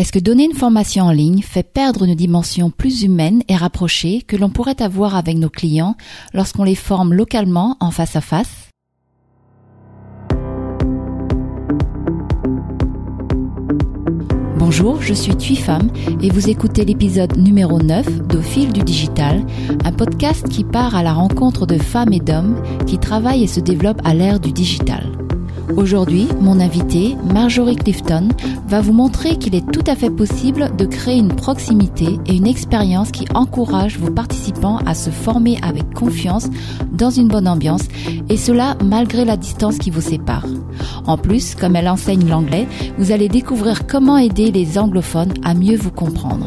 Est-ce que donner une formation en ligne fait perdre une dimension plus humaine et rapprochée que l'on pourrait avoir avec nos clients lorsqu'on les forme localement en face à face? Bonjour, je suis Thuy Femme et vous écoutez l'épisode numéro 9 d'Au fil du digital, un podcast qui part à la rencontre de femmes et d'hommes qui travaillent et se développent à l'ère du digital. Aujourd'hui, mon invité, Marjorie Clifton, va vous montrer qu'il est tout à fait possible de créer une proximité et une expérience qui encourage vos participants à se former avec confiance dans une bonne ambiance et cela malgré la distance qui vous sépare. En plus, comme elle enseigne l'anglais, vous allez découvrir comment aider les anglophones à mieux vous comprendre.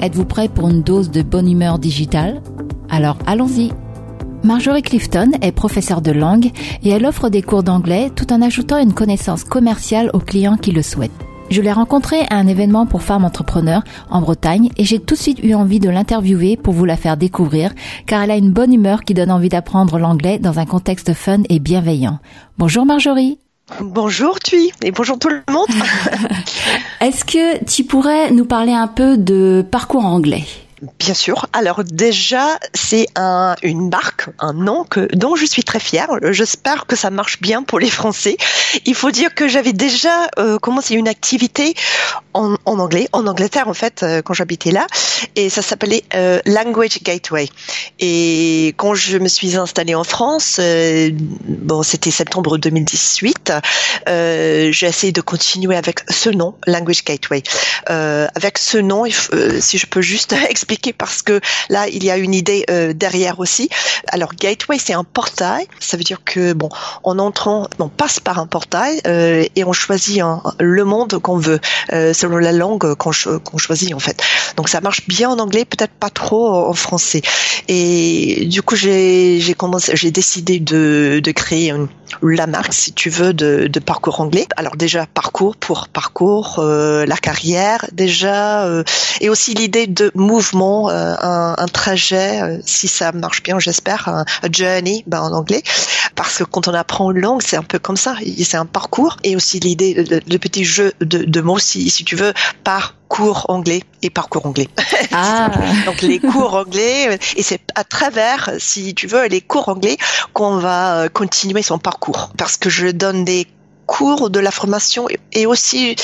Êtes-vous prêt pour une dose de bonne humeur digitale? Alors allons-y Marjorie Clifton est professeure de langue et elle offre des cours d'anglais tout en ajoutant une connaissance commerciale aux clients qui le souhaitent. Je l'ai rencontrée à un événement pour femmes entrepreneurs en Bretagne et j'ai tout de suite eu envie de l'interviewer pour vous la faire découvrir car elle a une bonne humeur qui donne envie d'apprendre l'anglais dans un contexte fun et bienveillant. Bonjour Marjorie. Bonjour Thuy et bonjour tout le monde. Est-ce que tu pourrais nous parler un peu de parcours anglais? Bien sûr. Alors déjà, c'est un, une marque, un nom que, dont je suis très fière. J'espère que ça marche bien pour les Français. Il faut dire que j'avais déjà euh, commencé une activité en, en, anglais, en Angleterre en fait, euh, quand j'habitais là, et ça s'appelait euh, Language Gateway. Et quand je me suis installée en France, euh, bon, c'était septembre 2018, j'ai essayé de continuer avec ce nom, Language Gateway. avec ce nom, si je peux juste expliquer parce que là, il y a une idée euh, derrière aussi. Alors, gateway, c'est un portail. Ça veut dire que, bon, en entrant, on passe par un portail euh, et on choisit le monde qu'on veut, euh, selon la langue qu'on choisit, en fait. Donc, ça marche bien en anglais, peut-être pas trop en français. Et du coup, j'ai commencé, j'ai décidé de, créer la marque, si tu veux, de, parcours anglais. Alors déjà, parcours pour parcours, la carrière, déjà, et aussi l'idée de mouvement euh, un, un, trajet, euh, si ça marche bien, j'espère, un, journey ben, en anglais, parce que quand on apprend une langue, c'est un peu comme ça, c'est un parcours, et aussi l'idée, le, petit jeu de, de mots, si, si tu veux, par cours anglais et parcours anglais. Ah. Donc les cours anglais et c'est à travers, si tu veux, les cours anglais qu'on va euh, continuer son parcours. Parce que je donne des cours de la formation et aussi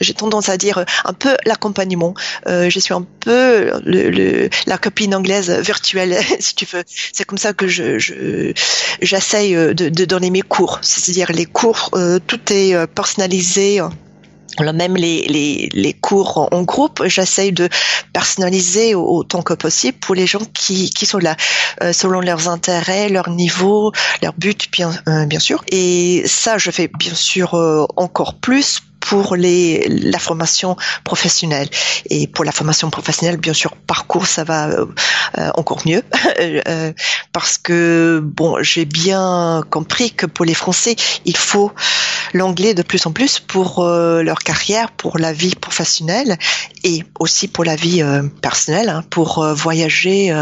j'ai tendance à dire un peu l'accompagnement. Euh, je suis un peu le, la copine anglaise virtuelle, si tu veux. C'est comme ça que je, je j'essaye de, de, donner mes cours. C'est-à-dire les cours, euh, tout est euh, personnalisé même les, les, les, cours en groupe, j'essaye de personnaliser autant que possible pour les gens qui, qui sont là, euh, selon leurs intérêts, leur niveau, leur but, bien, euh, bien sûr. Et ça, je fais bien sûr euh, encore plus pour les, la formation professionnelle. Et pour la formation professionnelle, bien sûr, parcours, ça va euh, encore mieux. Euh, parce que, bon, j'ai bien compris que pour les Français, il faut l'anglais de plus en plus pour euh, leur carrière, pour la vie professionnelle et aussi pour la vie personnelle, hein, pour voyager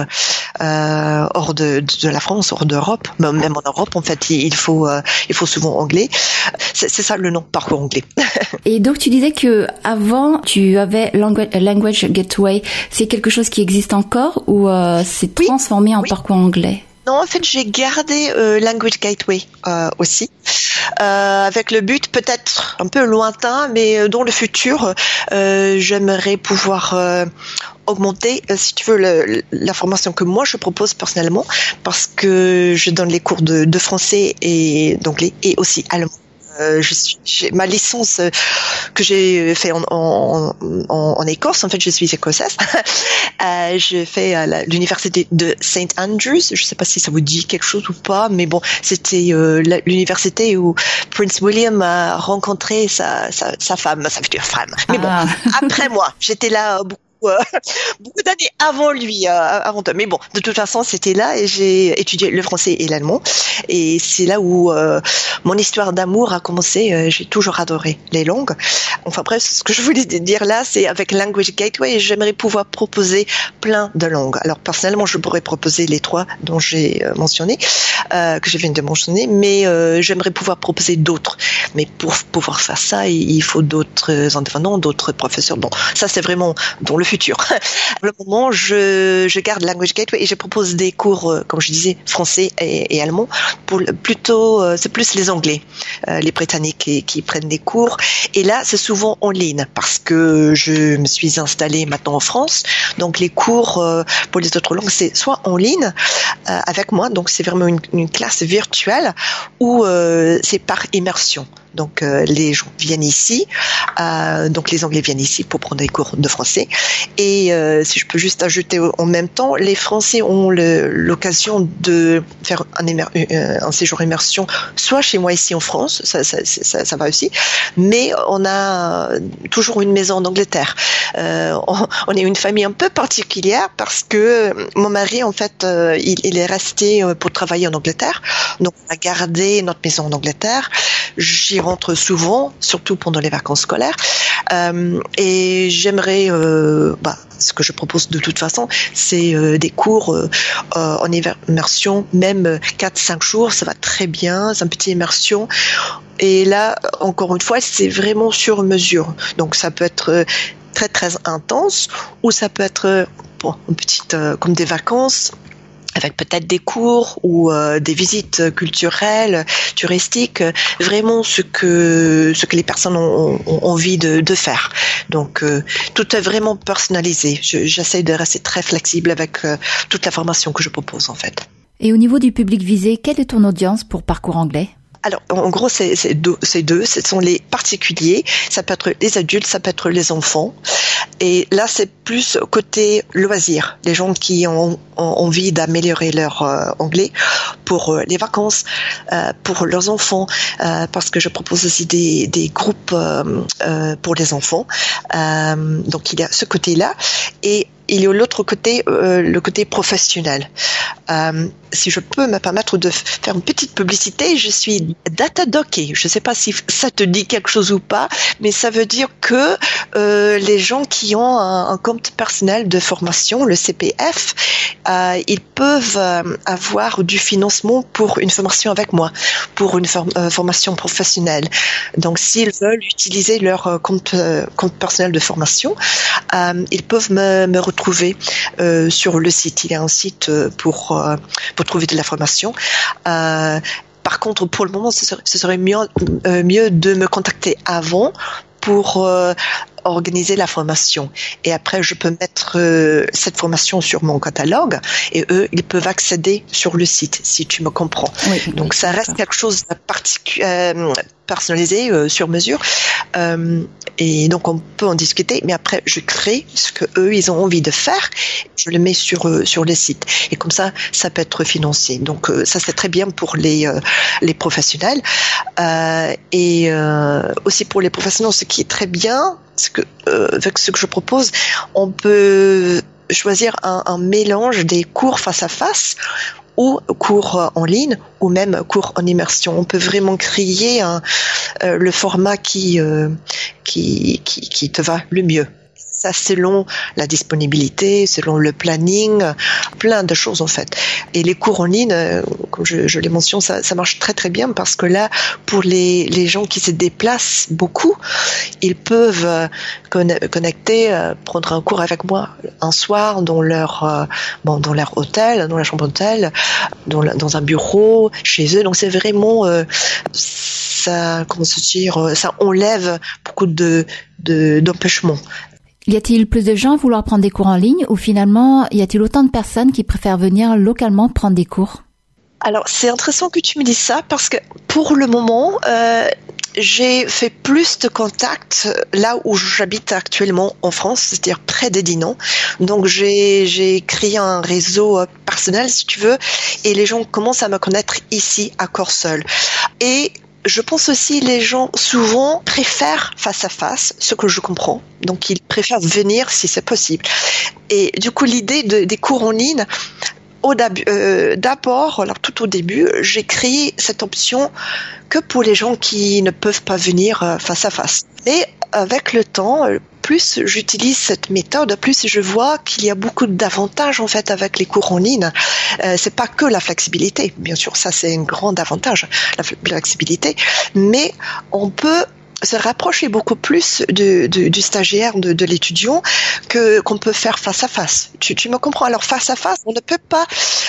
hors de, de, la France, hors d'Europe. Même en Europe, en fait, il faut, il faut souvent anglais. C'est ça le nom, parcours anglais. Et donc tu disais que avant tu avais Language Gateway, c'est quelque chose qui existe encore ou euh, c'est transformé en parcours anglais? Non, en fait, j'ai gardé euh, Language Gateway euh, aussi, euh, avec le but peut-être un peu lointain, mais dans le futur, j'aimerais pouvoir augmenter, si tu veux, le, la formation que moi je propose personnellement, parce que je donne les cours de, de français et d'anglais et aussi allemand euh, je suis ma licence euh, que j'ai fait en, en, en, en, Écosse. En fait, je suis écossaise. euh, j'ai fait à l'université de St Andrews. Je sais pas si ça vous dit quelque chose ou pas, mais bon, c'était euh, l'université où Prince William a rencontré sa, sa, sa femme, sa future femme. Mais bon, ah. après moi, j'étais là beaucoup beaucoup d'années avant lui, avant Mais bon, de toute façon, c'était là et j'ai étudié le français et l'allemand. Et c'est là où mon histoire d'amour a commencé. j'ai toujours adoré les langues. Enfin bref, ce que je voulais dire là, c'est avec Language Gateway, j'aimerais pouvoir proposer plein de langues. Alors personnellement, je pourrais proposer les trois dont j'ai mentionné, que je viens de mentionner, mais j'aimerais pouvoir proposer d'autres. Mais pour pouvoir faire ça, il faut d'autres intervenants, d'autres professeurs. Bon, ça c'est vraiment dans le futur. Pour le moment, je, je garde Language Gateway et je propose des cours, euh, comme je disais, français et, allemand. Pour plutôt, euh, c'est plus les Anglais, euh, les Britanniques qui, qui, prennent des cours. Et là, c'est souvent en ligne parce que je me suis installée maintenant en France. Donc les cours pour les autres langues, c'est soit en ligne avec moi, donc c'est vraiment une, une classe virtuelle, ou c'est par immersion. Donc euh, les gens viennent ici, euh, donc les Anglais viennent ici pour prendre des cours de français. Et euh, si je peux juste ajouter en même temps, les Français ont l'occasion de faire un, un, séjour immersion, soit chez moi ici en France, ça, ça, ça, ça, va aussi, mais on a toujours une maison en Angleterre. On, on, est une famille un peu particulière parce que mon mari, en fait, il, il, est resté pour travailler en Angleterre, donc on a gardé notre maison en Angleterre. J'y rentre souvent, surtout pendant les vacances scolaires. Euh, et j'aimerais, euh, ce que je propose de toute façon, c'est euh, des cours euh, euh, en immersion, même 4-5 jours, ça va très bien, c'est une petite immersion. Et là, encore une fois, c'est vraiment sur mesure. Donc ça peut être très très intense ou ça peut être une petite comme des vacances avec peut-être des cours ou euh, des visites culturelles, touristiques, vraiment ce que ce que les personnes ont, envie de, de, faire. Donc euh, tout est vraiment personnalisé. J'essaie de rester très flexible avec euh, toute la formation que je propose en fait. Et au niveau du public visé, quelle est ton audience pour parcours anglais? Alors, en gros, c'est deux, deux, ce sont les particuliers, ça peut être les adultes, ça peut être les enfants. Et là, c'est plus côté loisir, les gens qui ont, envie d'améliorer leur euh, anglais pour euh, les vacances, euh, pour leurs enfants, parce que je propose aussi des, des groupes pour les enfants. donc, il y a ce côté-là. Et il y a l'autre côté, euh, le côté professionnel. Euh, si je peux me permettre de faire une petite publicité, je suis data docké. Je ne sais pas si ça te dit quelque chose ou pas, mais ça veut dire que euh, les gens qui ont un, un, compte personnel de formation, le CPF, euh, ils peuvent euh, avoir du financement pour une formation avec moi, pour une euh, formation professionnelle. Donc, s'ils veulent utiliser leur compte, personnel de formation, ils peuvent me, retrouver trouver sur le site. Il y a un site pour, pour trouver de la formation. par contre, pour le moment, ce serait, ce serait mieux, mieux de me contacter avant pour organiser la formation. Et après, je peux mettre euh, cette formation sur mon catalogue et eux, ils peuvent accéder sur le site, si tu me comprends. Oui, Donc, ça reste quelque chose de particulier, euh, personnalisé, euh, sur mesure. Euh, et donc, on peut en discuter, mais après, je crée ce que eux, ils ont envie de faire. Je le mets sur, euh, sur le site. Et comme ça, ça peut être financé. Donc, ça, c'est très bien pour les, les professionnels. et aussi pour les professionnels, ce qui est très bien, ce que, euh, avec ce que je propose, on peut choisir un, un, mélange des cours face à face ou cours en ligne ou même cours en immersion. On peut vraiment créer euh, le format euh, qui te va le mieux ça selon la disponibilité, selon le planning, plein de choses en fait. Et les cours en ligne, euh, comme je, je l'ai mentionné, ça, marche très très bien parce que là, pour les, les gens qui se déplacent beaucoup, ils peuvent euh, connecter, euh, prendre un cours avec moi un soir dans leur, bon, dans leur hôtel, dans la chambre d'hôtel, dans, dans un bureau, chez eux. Donc c'est vraiment ça, comment se dire, ça enlève beaucoup de d'empêchements. Y a-t-il plus de gens à vouloir prendre des cours en ligne ou finalement y a-t-il autant de personnes qui préfèrent venir localement prendre des cours? Alors c'est intéressant que tu me dises ça parce que pour le moment euh, j'ai fait plus de contacts là où j'habite actuellement en France, c'est-à-dire près des Dinan. Donc j'ai créé un réseau euh, personnel si tu veux et les gens commencent à me connaître ici à Corsol. Et je pense aussi les gens souvent préfèrent face à face, ce que je comprends. Donc ils préfèrent venir si c'est possible. Et du coup, l'idée de, des cours en ligne, d'abord, tout au début, j'ai créé cette option que pour les gens qui ne peuvent pas venir euh, face à face. Et avec le temps, euh, plus j'utilise cette méthode, plus je vois qu'il y a beaucoup d'avantages en fait avec les cours en ligne. Euh, c'est pas que la flexibilité, bien sûr, ça c'est un grand avantage, la flexibilité, mais on peut se rapprocher beaucoup plus de, du stagiaire, de, de l'étudiant, que qu'on peut faire face à face. Tu, tu, me comprends? Alors face à face, on ne peut pas,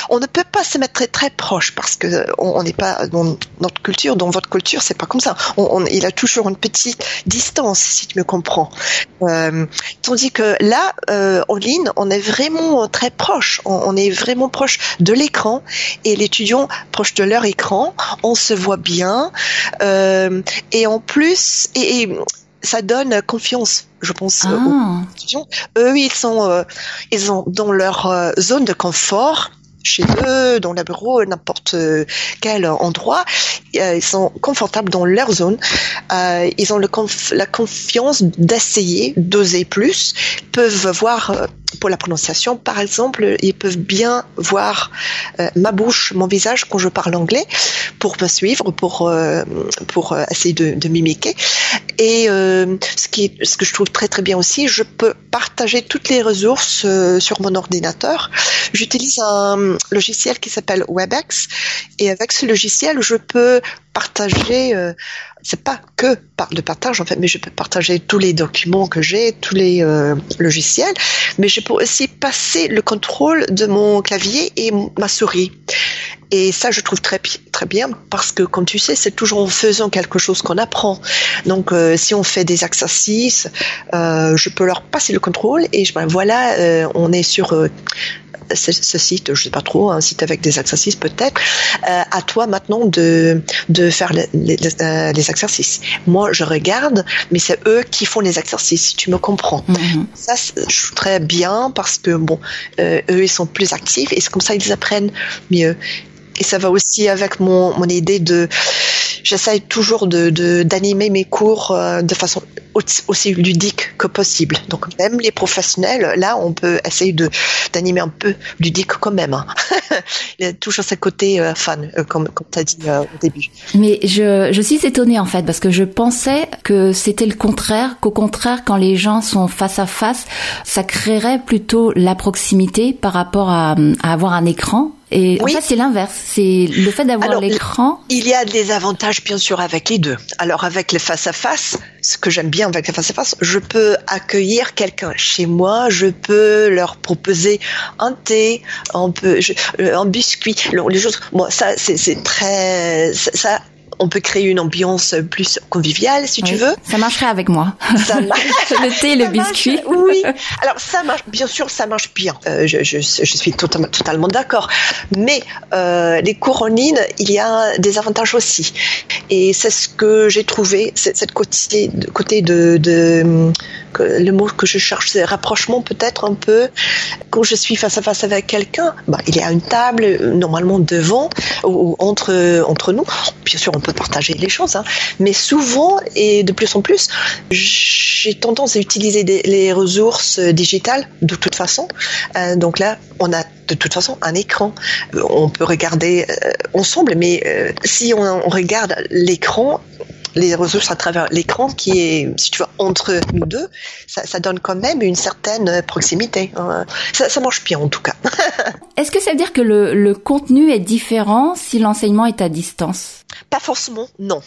on ne peut pas se mettre très, très proche parce que on n'est pas dans notre culture, dans votre culture, c'est pas comme ça. On, on, il a toujours une petite distance, si tu me comprends. Euh, tandis que là, euh, en ligne, on est vraiment très proche. On, on est vraiment proche de l'écran et l'étudiant proche de leur écran. On se voit bien euh, et en plus et, ça donne confiance, je pense, ah. aux Eux, ils sont, euh, ils sont dans leur euh, zone de confort chez eux, dans le bureau, n'importe quel endroit. Euh, ils sont confortables dans leur zone. Euh, ils ont la confiance d'essayer, d'oser plus. Ils peuvent voir, euh, pour la prononciation, par exemple, ils peuvent bien voir ma bouche, mon visage quand je parle anglais, pour me suivre, pour pour essayer de, de mimiquer. Et ce qui, ce que je trouve très très bien aussi, je peux partager toutes les ressources sur mon ordinateur. J'utilise un logiciel qui s'appelle WebEx. Et avec ce logiciel, je peux partager, euh, c'est pas que le partage en fait, mais je peux partager tous les documents que j'ai, tous les euh, logiciels, mais je peux aussi passer le contrôle de mon clavier et ma souris. Et ça, je trouve très très bien parce que, comme tu sais, c'est toujours en faisant quelque chose qu'on apprend. Donc, euh, si on fait des exercices, euh, je peux leur passer le contrôle et je, ben, voilà, on est sur ce, ce, site, je sais pas trop, un site avec des exercices peut-être. à toi maintenant de de faire les, les, les, exercices. Moi, je regarde, mais c'est eux qui font les exercices. Si tu me comprends. Mm-hmm. Ça, je très bien parce que bon, eux, ils sont plus actifs et c'est comme ça ils apprennent mieux. Et ça va aussi avec mon, mon idée de, j'essaye toujours de d'animer mes cours euh, de façon aussi ludique que possible. Donc même les professionnels, là, on peut essayer de d'animer un peu ludique quand même. Hein. Il y a toujours ce côté euh, fan, euh, comme, comme tu as dit euh, au début. Mais je, je suis étonnée en fait, parce que je pensais que c'était le contraire, qu'au contraire, quand les gens sont face à face, ça créerait plutôt la proximité par rapport à, à avoir un écran et en fait, c'est l'inverse. C'est le fait d'avoir l'écran. Il y a des avantages, bien sûr, avec les deux. Alors, avec le face-à-face, ce que j'aime bien avec le face-à-face, je peux accueillir quelqu'un chez moi, je peux leur proposer un thé, un, peu, euh, un biscuit, les choses. Moi, ça, c'est très, ça, on peut créer une ambiance plus conviviale, si tu veux. Ça marcherait avec moi. Ça marche. le thé, le biscuit. oui. Alors ça marche, bien sûr, ça marche bien. Euh, je, je, je, suis totalement, totalement d'accord. Mais euh, les cours en ligne, il y a des avantages aussi. Et c'est ce que j'ai trouvé, cette côté, côté de, de le mot que je cherche, c'est rapprochement peut-être un peu. Quand je suis face à face avec quelqu'un, bah, il y a une table normalement devant ou, entre entre nous. Bien sûr, on peut partager les choses, hein. mais souvent et de plus en plus, j'ai tendance à utiliser les ressources digitales de toute façon. Euh, donc là, on a de toute façon un écran. On peut regarder euh, ensemble, mais euh, si on, on regarde l'écran, les ressources à travers l'écran qui est, si tu vois, entre nous deux, ça, ça donne quand même une certaine proximité. Hein. Ça, ça marche bien en tout cas. Est-ce que ça veut dire que le, le contenu est différent si l'enseignement est à distance? Pas forcément, non.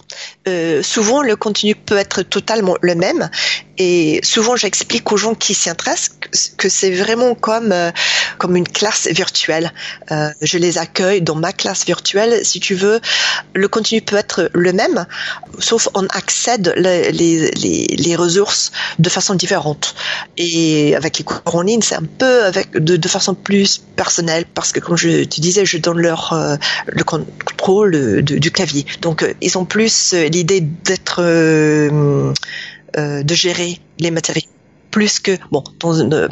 Euh, souvent, le contenu peut être totalement le même. Et souvent, j'explique aux gens qui s'y intéressent que c'est vraiment comme euh, comme une classe virtuelle. Euh, je les accueille dans ma classe virtuelle, si tu veux. Le contenu peut être le même, sauf on accède les, les, les, les ressources de façon différente. Et avec les cours en ligne, c'est un peu avec de, de, façon plus personnelle, parce que comme je te disais, je donne leur euh, le contrôle du clavier. Donc, euh, ils ont plus l'idée d'être euh, de gérer les matériaux plus que bon,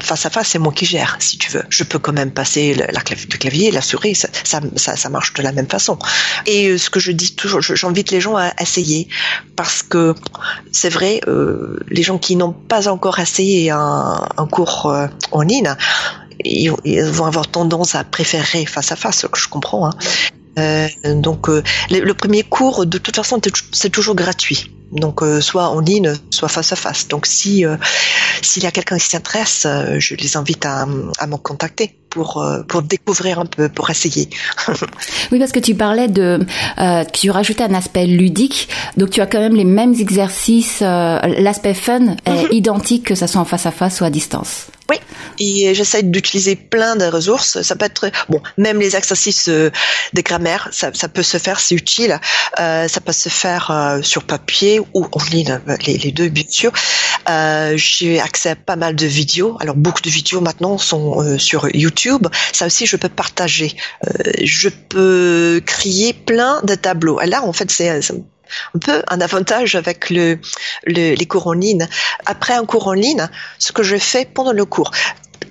face à face, c'est moi qui gère, si tu veux. Je peux quand même passer la, la clavier, le clavier, la souris, ça, ça, ça, marche de la même façon. Et euh, ce que je dis toujours, j'invite les gens à essayer parce que c'est vrai, euh, les gens qui n'ont pas encore essayé un, cours euh, en ligne, ils, vont avoir tendance à préférer face à face, ce que je comprends. Hein. Euh, donc le, le, premier cours, de toute façon, c'est toujours gratuit donc euh, soit en ligne, soit face à face. Donc si euh, s'il y a quelqu'un qui s'intéresse, euh, je les invite à, à me contacter pour pour découvrir un peu, pour essayer. oui, parce que tu parlais de tu rajoutais un aspect ludique, donc tu as quand même les mêmes exercices, l'aspect fun est mhm. identique que ça soit en face à face ou à distance. Oui, et j'essaie d'utiliser plein de ressources. Ça peut être bon, même les exercices de grammaire, ça, ça peut se faire, c'est utile. Euh, ça peut se faire sur papier ou en ligne, les, les deux bien sûr. Euh, j'ai accès à pas mal de vidéos. Alors beaucoup de vidéos maintenant sont euh, sur YouTube. Ça aussi, je peux partager. Euh, je peux créer plein de tableaux. Et là, en fait, c'est un peu un avantage avec le, les cours en ligne. Après un cours en ligne, ce que je fais pendant le cours,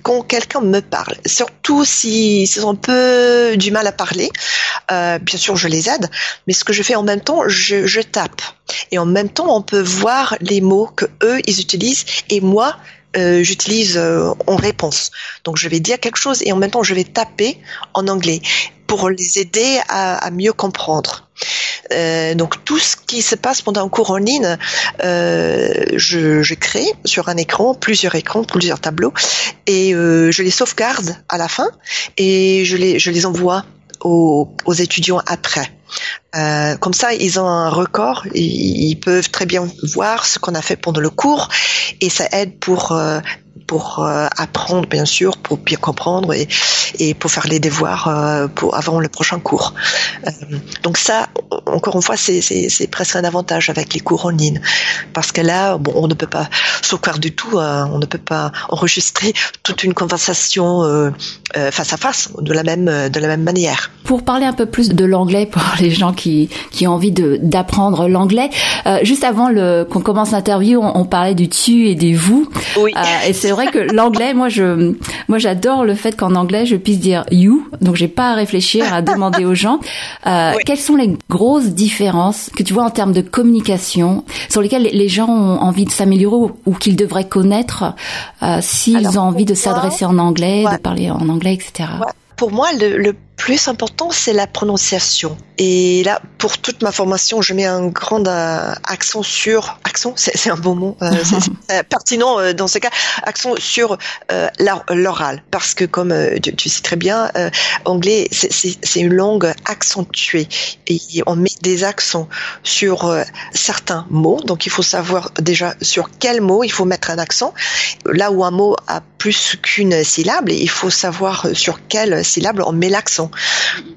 quand quelqu'un me parle, surtout si ils ont un peu du mal à parler, euh, bien sûr je les aide, mais ce que je fais en même temps, je, tape. Et en même temps, on peut voir les mots que eux ils utilisent et moi euh, j'utilise euh, en réponse. Donc je vais dire quelque chose et en même temps je vais taper en anglais pour les aider à, mieux comprendre. Euh, donc tout ce qui se passe pendant un cours en ligne, euh, je, crée sur un écran, plusieurs écrans, plusieurs tableaux, et euh, je les sauvegarde à la fin et je les, envoie aux, étudiants après. Comme ça, ils ont un record, ils, peuvent très bien voir ce qu'on a fait pendant le cours et ça aide pour pour euh, apprendre bien sûr, pour bien comprendre et, et pour faire les devoirs euh, pour avant le prochain cours. Euh, donc ça, encore une fois, c'est presque un avantage avec les cours en ligne parce que là, bon, on ne peut pas sauvegarder du tout, on ne peut pas enregistrer toute une conversation face à face de la même de la même manière. Pour parler un peu plus de l'anglais pour les gens qui qui ont envie de d'apprendre l'anglais, juste avant le qu'on commence l'interview, on, on, parlait du tu et des vous. Oui. et c'est vrai que l'anglais, moi, je, moi, j'adore le fait qu'en anglais, je puisse dire you. Donc, j'ai pas à réfléchir, à demander aux gens. Euh, Quelles sont les grosses différences que tu vois en termes de communication sur lesquelles les gens ont envie de s'améliorer ou, qu'ils devraient connaître euh, s'ils ont envie de s'adresser en anglais, de parler en anglais, etc. Pour moi, le, le plus important, c'est la prononciation. Et là, pour toute ma formation, je mets un grand euh, accent sur accent, c'est un bon mot, euh, c'est pertinent euh, dans ce cas, accent sur euh, l'oral, parce que comme euh, tu, tu, sais très bien, euh, anglais c'est une langue accentuée et on met des accents sur certains mots, donc il faut savoir déjà sur quel mot il faut mettre un accent. Là où un mot a plus qu'une syllabe, il faut savoir sur quelle syllabe on met l'accent.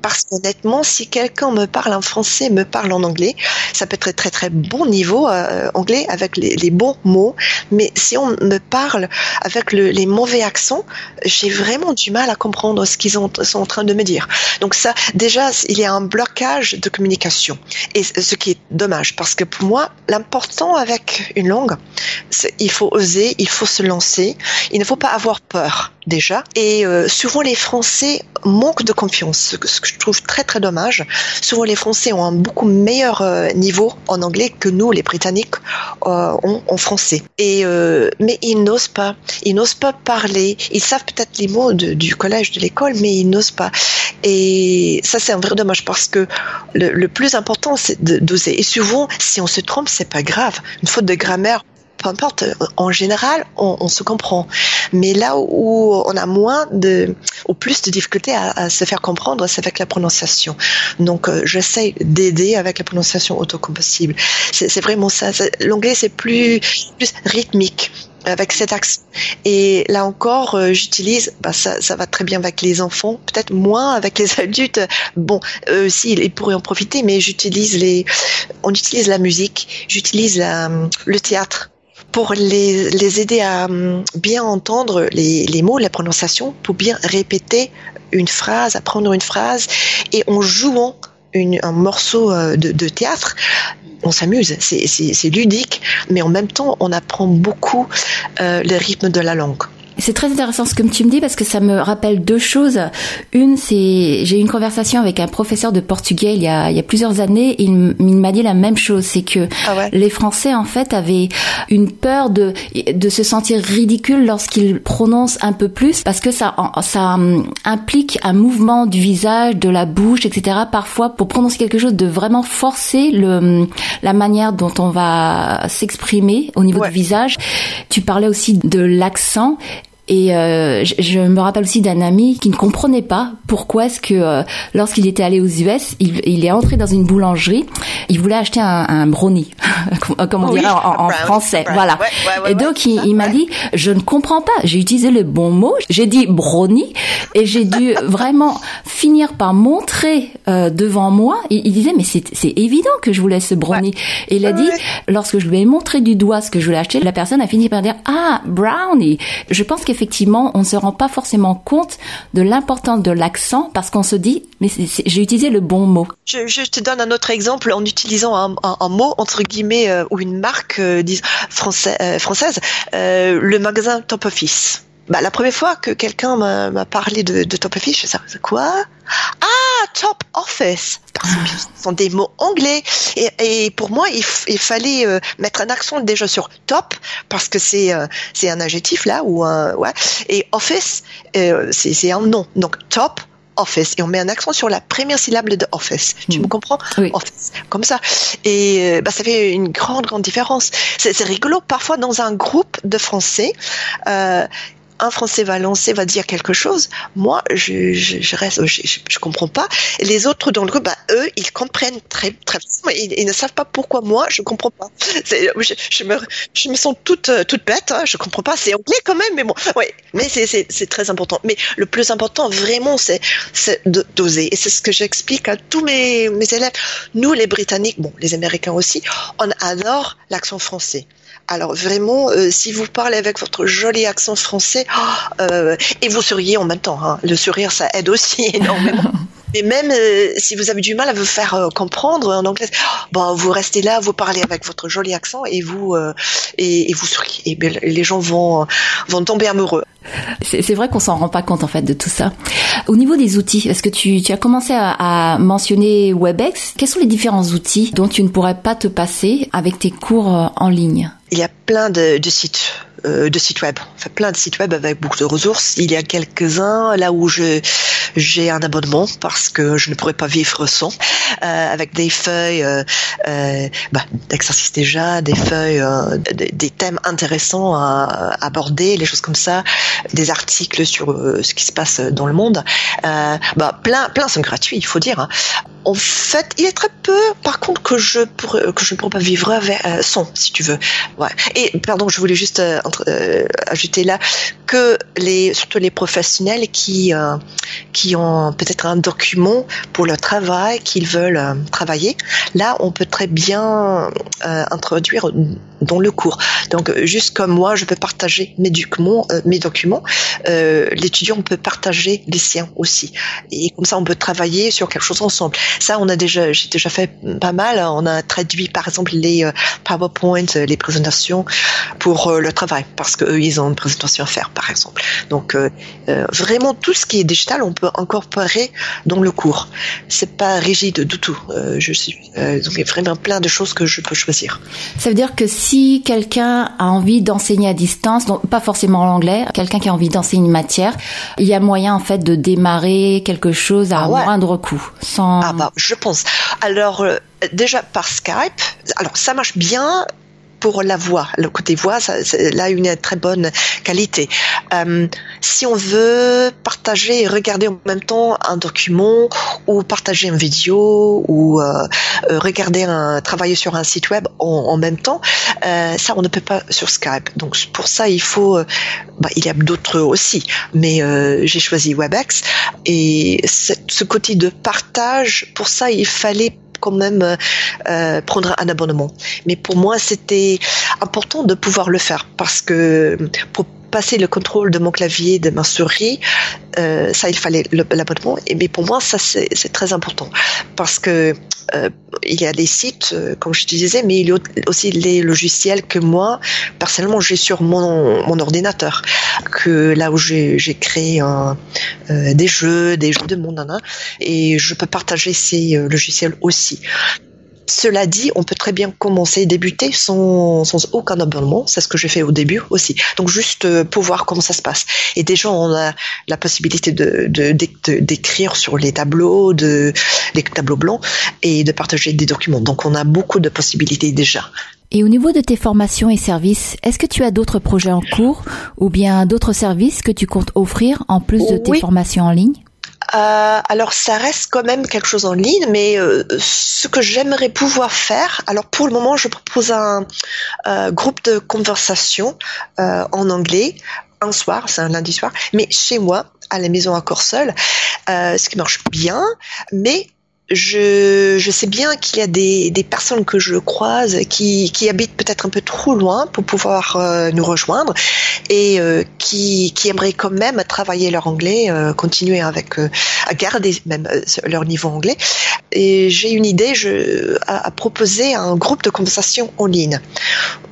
Parce qu'honnêtement, si quelqu'un me parle en français, me parle en anglais, ça peut être très très bon niveau euh, anglais avec les, bons mots. Mais si on me parle avec le, les mauvais accents, j'ai vraiment du mal à comprendre ce qu'ils sont en train de me dire. Donc ça, déjà, il y a un blocage de communication. Et ce qui est dommage, parce que pour moi, l'important avec une langue, il faut oser, il faut se lancer, il ne faut pas avoir peur déjà. Et euh, souvent les Français manquent de confiance, ce que, je trouve très très dommage. Souvent les Français ont un beaucoup meilleur euh, niveau en anglais que nous, les Britanniques, euh, ont en français. Euh, mais ils n'osent pas, ils n'osent pas parler. Ils savent peut-être les mots du collège, de l'école, mais ils n'osent pas. Et ça c'est un vrai dommage parce que le, le plus important c'est d'oser. Et souvent, si on se trompe, c'est pas grave. Une faute de grammaire, peu importe, en général, on, on, se comprend. Mais là où on a moins de, ou plus de difficultés à, à se faire comprendre, c'est avec la prononciation. Donc, euh, j'essaie d'aider avec la prononciation autocompossible. C'est vraiment ça. L'anglais, c'est plus, plus rythmique avec cet accent. Et là encore, euh, j'utilise, bah, ça, ça va très bien avec les enfants, peut-être moins avec les adultes. Bon, eux aussi, ils pourraient en profiter, mais j'utilise les, on utilise la musique, j'utilise le théâtre pour les, les aider à hum, bien entendre les, les mots, la prononciation, pour bien répéter une phrase, apprendre une phrase, et en jouant un morceau de, de théâtre, on s'amuse, c'est ludique, mais en même temps, on apprend beaucoup euh, le rythme de la langue. C'est très intéressant ce que tu me dis parce que ça me rappelle deux choses. Une, c'est j'ai eu une conversation avec un professeur de portugais il y a, il y a plusieurs années. Il, il m'a dit la même chose, c'est que ah ouais. les Français en fait avaient une peur de de se sentir ridicule lorsqu'ils prononcent un peu plus parce que ça ça hum, implique un mouvement du visage, de la bouche, etc. Parfois pour prononcer quelque chose de vraiment forcer le hum, la manière dont on va s'exprimer au niveau ouais. du visage. Tu parlais aussi de l'accent et euh, je, je, me rappelle aussi d'un ami qui ne comprenait pas pourquoi est-ce que euh, lorsqu'il était allé aux US, il, il, est entré dans une boulangerie, il voulait acheter un, un brownie, comme on oui, dirait en, en français, voilà. Ouais, ouais, et donc il, il m'a dit, je ne comprends pas. J'ai utilisé le bon mot, j'ai dit brownie, et j'ai dû vraiment finir par montrer euh, devant moi. Il, il disait, mais c'est évident que je voulais ce brownie. Et il a dit, lorsque je lui ai montré du doigt ce que je voulais acheter, la personne a fini par dire, ah brownie. Je pense que effectivement, on ne se rend pas forcément compte de l'importance de l'accent parce qu'on se dit, mais j'ai utilisé le bon mot. Je, te donne un autre exemple en utilisant un, mot entre guillemets euh, ou une marque euh, euh, française, euh, le magasin Top Office. Bah, la première fois que quelqu'un m'a parlé de, de Top Office, je sais quoi? Ah, Top Office Ce sont des mots anglais. Et, et pour moi, il, il fallait euh, mettre un accent déjà sur top, parce que c'est euh, c'est un adjectif là, ou un, ouais. Et office, euh, c'est un nom. Donc top office et on met un accent sur la première syllabe de office. Tu me comprends? Oui. Office, comme ça. Et bah, ça fait une grande, grande différence. C'est rigolo. Parfois, dans un groupe de Français, euh, un Français va lancer, va dire quelque chose, moi, je, je, je reste, je, comprends pas. Les autres dans le groupe, bah, eux, ils comprennent très, très ils, ils ne savent pas pourquoi moi, je comprends pas. Je, me, je me sens toute, toute bête, hein, je comprends pas. C'est anglais quand même, mais bon. Mais c'est très important. Mais le plus important, vraiment, c'est d'oser. Et c'est ce que j'explique à tous mes, mes élèves. Nous, les Britanniques, bon, les Américains aussi, on adore l'accent français. Alors vraiment, euh, si vous parlez avec votre joli accent français, euh, et vous souriez en même temps, hein, le sourire ça aide aussi énormément. Mais même euh, si vous avez du mal à vous faire comprendre en anglais, bon, vous restez là, vous parlez avec votre joli accent et vous et, vous souriez. Et les gens vont vont tomber amoureux. C'est vrai qu'on s'en rend pas compte en fait de tout ça. Au niveau des outils, est-ce que tu, as commencé à, mentionner WebEx? Quels sont les différents outils dont tu ne pourrais pas te passer avec tes cours en ligne? Il y a plein de, sites. euh, de sites web, enfin plein de sites web avec beaucoup de ressources. Il y a quelques-uns là où je j'ai un abonnement parce que je ne pourrais pas vivre sans, euh, avec des feuilles euh, euh bah, d'exercice déjà, des feuilles, euh, des, des, thèmes intéressants à aborder, les choses comme ça, des articles sur ce qui se passe dans le monde. bah, plein, plein sont gratuits, il faut dire. Hein. En fait, il y a très peu, par contre, que je pourrais, que je ne pourrais pas vivre avec, sans, si tu veux. Ouais. Et pardon, je voulais juste euh, ajouter là que les surtout les professionnels qui euh, qui ont peut-être un document pour le travail qu'ils veulent euh, travailler là on peut très bien introduire dans le cours. Donc juste comme moi je peux partager mes documents mes documents. L'étudiant peut partager les siens aussi. Et comme ça on peut travailler sur quelque chose ensemble. Ça on a déjà j'ai déjà fait pas mal. On a traduit par exemple les PowerPoint les présentations pour le travail parce qu'eux ils ont une présentation à faire par exemple. Donc euh, euh, vraiment tout ce qui est digital, on peut incorporer dans le cours. C'est pas rigide du tout. Euh, je suis donc il y a vraiment plein de choses que je peux choisir. Ça veut dire que si quelqu'un a envie d'enseigner à distance, donc pas forcément l'anglais, quelqu'un qui a envie d'enseigner une matière, il y a moyen en fait de démarrer quelque chose à ah ouais. moindre coût, sans. Ah bah je pense. Alors déjà par Skype, alors ça marche bien pour la voix. Le côté voix, ça, a une très bonne qualité. Euh, si on veut partager et regarder en même temps un document ou partager une vidéo ou euh, regarder un travailler sur un site web en, même temps, euh, ça on ne peut pas sur Skype. Donc pour ça il faut, euh, bah, il y a d'autres aussi, mais euh, j'ai choisi Webex et ce côté de partage, pour ça il fallait quand même euh, prendre un abonnement. Mais pour moi, c'était important de pouvoir le faire parce que passer le contrôle de mon clavier, de ma souris, euh, ça, il fallait l'abonnement. Mais pour moi, ça c'est très important parce que euh, il y a des sites, euh, comme je te disais, mais il y a aussi les logiciels que moi, personnellement, j'ai sur mon, ordinateur, que là où j'ai créé des jeux, des jeux de monde, et je peux partager ces logiciels aussi. Cela dit, on peut très bien commencer et débuter sans, sans aucun abonnement. C'est ce que j'ai fait au début aussi. Donc juste euh, pour voir comment ça se passe. Et déjà, on a la possibilité de, d'écrire sur les tableaux, de, les tableaux blancs et de partager des documents. Donc on a beaucoup de possibilités déjà. Et au niveau de tes formations et services, est-ce que tu as d'autres projets en cours ou bien d'autres services que tu comptes offrir en plus de tes formations en ligne? Euh, alors ça reste quand même quelque chose en ligne, mais euh, ce que j'aimerais pouvoir faire, alors pour le moment je propose un euh, groupe de conversation en anglais un soir, c'est un lundi soir, mais chez moi, à la maison encore seule, ce qui marche bien, mais je, je sais bien qu'il y a des, des personnes que je croise qui, qui habitent peut-être un peu trop loin pour pouvoir euh, nous rejoindre et euh, qui, qui aimeraient quand même travailler leur anglais, euh, continuer avec, à garder même leur niveau anglais. Et j'ai une idée je, à, à, proposer un groupe de conversation en ligne.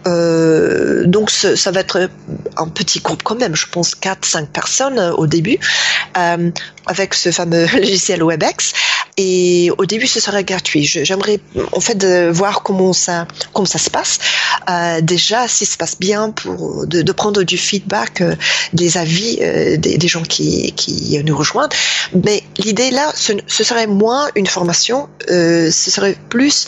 donc ce, ça va être un petit groupe quand même, je pense 4-5 personnes au début, avec ce fameux logiciel WebEx. Et au début, ce serait gratuit. J'aimerais en fait voir comment ça comment ça se passe. Euh, déjà, si ça se passe bien, pour de, prendre du feedback, euh, des avis euh, des, gens qui, qui nous rejoignent. Mais l'idée là, ce, serait moins une formation, ce serait plus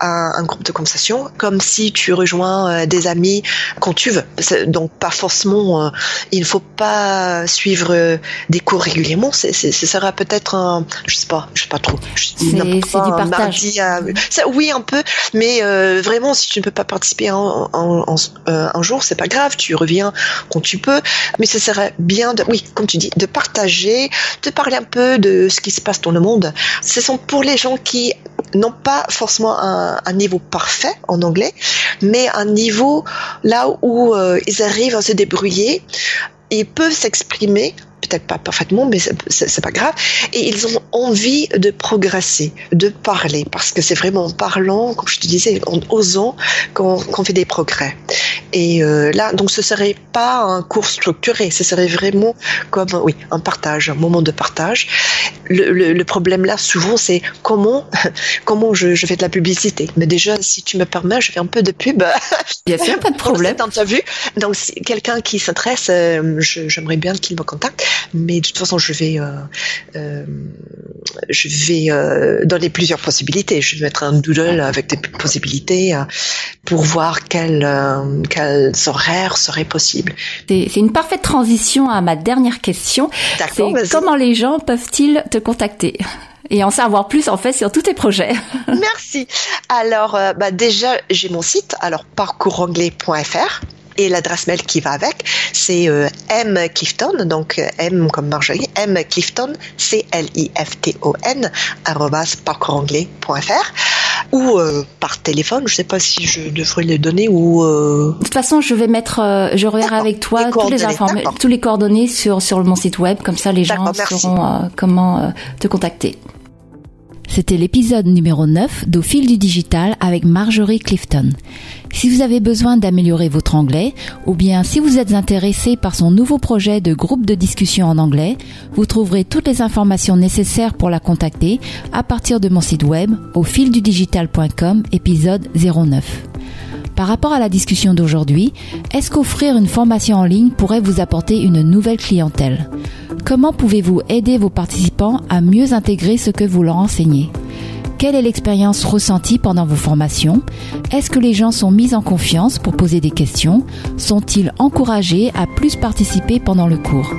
un, groupe de conversation, comme si tu rejoins des amis quand tu veux. Donc pas forcément, il ne faut pas suivre des cours régulièrement. ce sera peut-être un, je sais pas, je sais pas trop. C'est du partage. ça, oui, un peu, mais euh, vraiment, si tu ne peux pas participer un, un, euh, un jour, c'est pas grave, tu reviens quand tu peux. Mais ce serait bien, de, oui, comme tu dis, de partager, de parler un peu de ce qui se passe dans le monde. Ce sont pour les gens qui n'ont pas forcément un, un, niveau parfait en anglais, mais un niveau là où euh, ils arrivent à se débrouiller, ils peuvent s'exprimer peut-être pas parfaitement, mais c'est pas grave. Et ils ont envie de progresser, de parler, parce que c'est vraiment en parlant, comme je te disais, en osant qu'on fait des progrès. Et euh, là, donc ce serait pas un cours structuré, ce serait vraiment comme oui un partage, un moment de partage. Le, le, le problème là, souvent, c'est comment comment je, je, fais de la publicité. Mais déjà, si tu me permets, je fais un peu de pub. Bien sûr, pas de problème. Cette vu Donc, si quelqu'un qui s'intéresse, euh, j'aimerais bien qu'il me contacte. Mais de toute façon, je vais euh, euh je vais euh, donner plusieurs possibilités. Je vais mettre un doodle avec des possibilités pour voir quelles quels horaires seraient possibles. C'est une parfaite transition à ma dernière question. C'est comment les gens peuvent-ils te contacter et en savoir plus en fait sur tous tes projets? Merci. Alors euh, bah, déjà j'ai mon site alors parcoursanglais.fr et l'adresse mail qui va avec, c'est euh, M Clifton, donc euh, M comme Marjorie, M Clifton, C-L-I-F-T-O-N, arrobas parcoursanglais.fr ou euh, par téléphone. Je ne sais pas si je devrais les donner ou. Euh... De toute façon, je vais mettre, je reverrai avec toi les toutes les informations, tous les coordonnées sur sur mon site web, comme ça les gens sauront comment te contacter. C'était l'épisode numéro 9 d'Au fil du digital avec Marjorie Clifton. Si vous avez besoin d'améliorer votre anglais ou bien si vous êtes intéressé par son nouveau projet de groupe de discussion en anglais, vous trouverez toutes les informations nécessaires pour la contacter à partir de mon site web au épisode 09. Par rapport à la discussion d'aujourd'hui, est-ce qu'offrir une formation en ligne pourrait vous apporter une nouvelle clientèle? Comment pouvez-vous aider vos participants à mieux intégrer ce que vous leur enseignez? Quelle est l'expérience ressentie pendant vos formations? Est-ce que les gens sont mis en confiance pour poser des questions? Sont-ils encouragés à plus participer pendant le cours?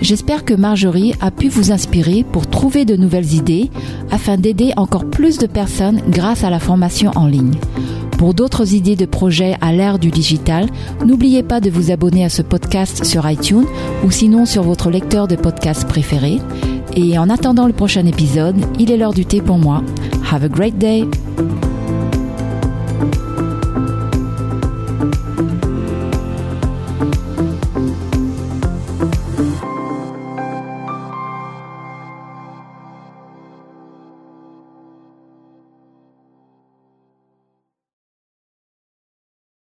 J'espère que Marjorie a pu vous inspirer pour trouver de nouvelles idées afin d'aider encore plus de personnes grâce à la formation en ligne. Pour d'autres idées de projets à l'ère du digital, n'oubliez pas de vous abonner à ce podcast sur iTunes ou sinon sur votre lecteur de podcast préféré. Et en attendant le prochain épisode, il est l'heure du thé pour moi. Have a great day!